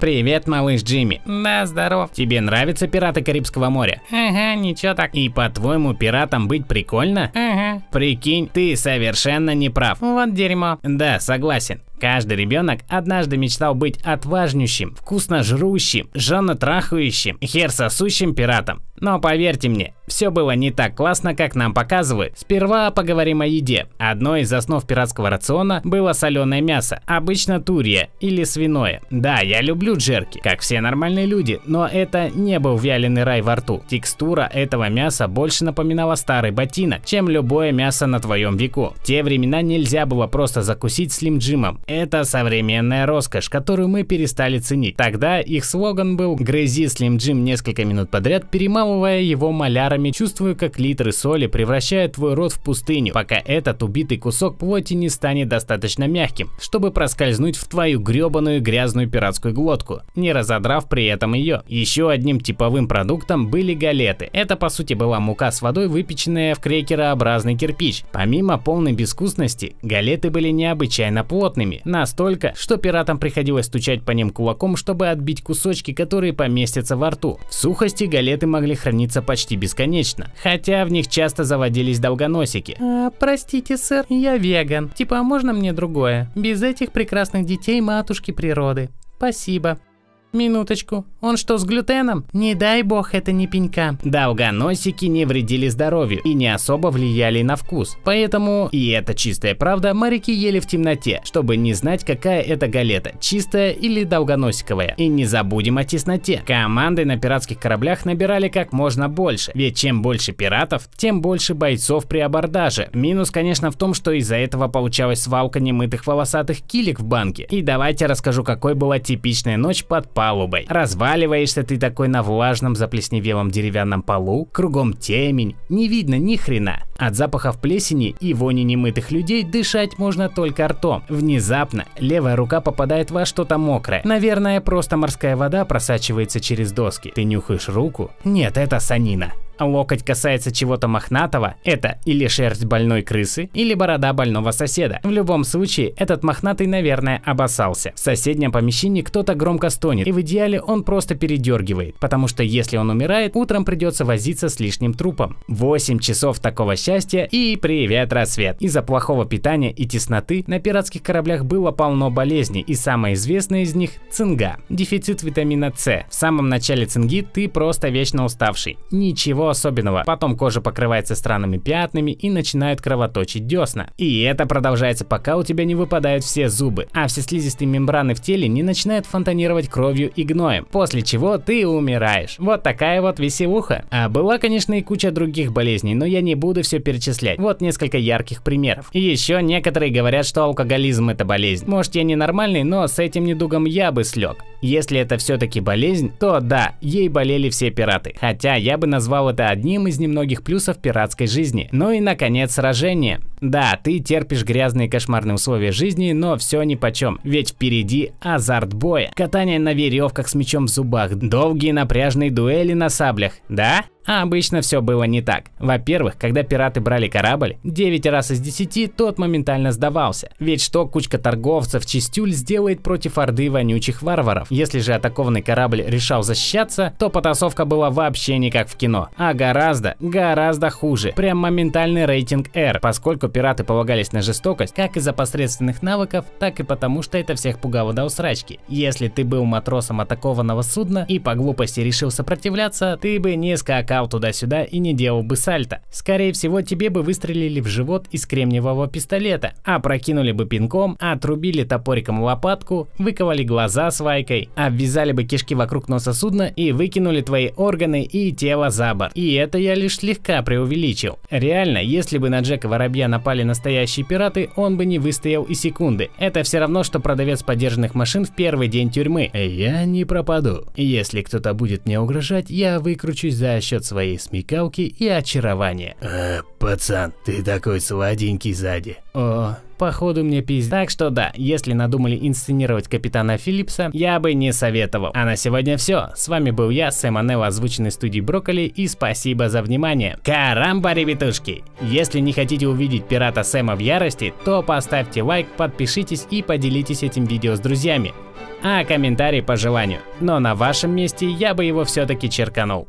Привет, малыш Джимми. Да, здоров. Тебе нравятся пираты Карибского моря? Ага, ничего так. И по-твоему, пиратом быть прикольно? Ага. Прикинь, ты совершенно не прав. Вот дерьмо. Да, согласен. Каждый ребенок однажды мечтал быть отважнющим, вкусно жрущим, женотрахающим, хер сосущим пиратом. Но поверьте мне, все было не так классно, как нам показывают. Сперва поговорим о еде. Одной из основ пиратского рациона было соленое мясо, обычно турья или свиное. Да, я люблю джерки, как все нормальные люди, но это не был вяленый рай во рту. Текстура этого мяса больше напоминала старый ботинок, чем любое мясо на твоем веку. В те времена нельзя было просто закусить слим джимом. Это современная роскошь, которую мы перестали ценить. Тогда их слоган был «Грызи Слим Джим несколько минут подряд, перемалывая его малярами, чувствуя, как литры соли превращают твой рот в пустыню, пока этот убитый кусок плоти не станет достаточно мягким, чтобы проскользнуть в твою гребаную грязную пиратскую глотку, не разодрав при этом ее. Еще одним типовым продуктом были галеты. Это по сути была мука с водой, выпеченная в крекерообразный кирпич. Помимо полной безвкусности, галеты были необычайно плотными, кусками. Настолько, что пиратам приходилось стучать по ним кулаком, чтобы отбить кусочки, которые поместятся во рту. В сухости галеты могли храниться почти бесконечно, хотя в них часто заводились долгоносики. А, простите, сэр, я веган. Типа, а можно мне другое? Без этих прекрасных детей матушки природы. Спасибо. Минуточку, он что, с глютеном? Не дай бог, это не пенька. Долгоносики не вредили здоровью и не особо влияли на вкус. Поэтому, и это чистая правда, моряки ели в темноте, чтобы не знать, какая это галета, чистая или долгоносиковая. И не забудем о тесноте. Команды на пиратских кораблях набирали как можно больше, ведь чем больше пиратов, тем больше бойцов при абордаже. Минус, конечно, в том, что из-за этого получалась свалка немытых волосатых килек в банке. И давайте расскажу, какой была типичная ночь под палубой. Разваливаешься ты такой на влажном заплесневелом деревянном полу, кругом темень, не видно ни хрена. От запахов плесени и вони немытых людей дышать можно только ртом. Внезапно левая рука попадает во что-то мокрое. Наверное, просто морская вода просачивается через доски. Ты нюхаешь руку? Нет, это санина локоть касается чего-то мохнатого, это или шерсть больной крысы, или борода больного соседа. В любом случае, этот мохнатый, наверное, обоссался. В соседнем помещении кто-то громко стонет, и в идеале он просто передергивает, потому что если он умирает, утром придется возиться с лишним трупом. 8 часов такого счастья и привет рассвет. Из-за плохого питания и тесноты на пиратских кораблях было полно болезней, и самая известная из них – цинга. Дефицит витамина С. В самом начале цинги ты просто вечно уставший. Ничего особенного. Потом кожа покрывается странными пятнами и начинают кровоточить десна. И это продолжается пока у тебя не выпадают все зубы, а все слизистые мембраны в теле не начинают фонтанировать кровью и гноем, после чего ты умираешь. Вот такая вот веселуха. А была, конечно, и куча других болезней, но я не буду все перечислять. Вот несколько ярких примеров. И еще некоторые говорят, что алкоголизм это болезнь. Может я ненормальный, но с этим недугом я бы слег. Если это все-таки болезнь, то да, ей болели все пираты. Хотя я бы назвал это одним из немногих плюсов пиратской жизни. Ну и наконец сражение. Да, ты терпишь грязные кошмарные условия жизни, но все ни почем, ведь впереди азарт боя. Катание на веревках с мечом в зубах, долгие напряжные дуэли на саблях, да? А обычно все было не так. Во-первых, когда пираты брали корабль, 9 раз из 10 тот моментально сдавался. Ведь что кучка торговцев Чистюль сделает против орды вонючих варваров? Если же атакованный корабль решал защищаться, то потасовка была вообще не как в кино, а гораздо, гораздо хуже. Прям моментальный рейтинг R, поскольку пираты полагались на жестокость как из-за посредственных навыков, так и потому, что это всех пугало до усрачки. Если ты был матросом атакованного судна и по глупости решил сопротивляться, ты бы не скакал туда-сюда и не делал бы сальто. Скорее всего, тебе бы выстрелили в живот из кремниевого пистолета, а прокинули бы пинком, отрубили топориком лопатку, выковали глаза свайкой, обвязали бы кишки вокруг носа судна и выкинули твои органы и тело за борт. И это я лишь слегка преувеличил. Реально, если бы на Джека Воробья напали настоящие пираты, он бы не выстоял и секунды. Это все равно, что продавец подержанных машин в первый день тюрьмы. Я не пропаду. Если кто-то будет мне угрожать, я выкручусь за счет своей смекалки и очарования. Э, пацан, ты такой сладенький сзади. О, походу мне пиздец. Так что да, если надумали инсценировать капитана Филлипса, я бы не советовал. А на сегодня все. С вами был я, Сэм Анел, озвученный студии Брокколи, и спасибо за внимание. Карамба, ребятушки! Если не хотите увидеть пирата Сэма в ярости, то поставьте лайк, подпишитесь и поделитесь этим видео с друзьями. А комментарий по желанию. Но на вашем месте я бы его все-таки черканул.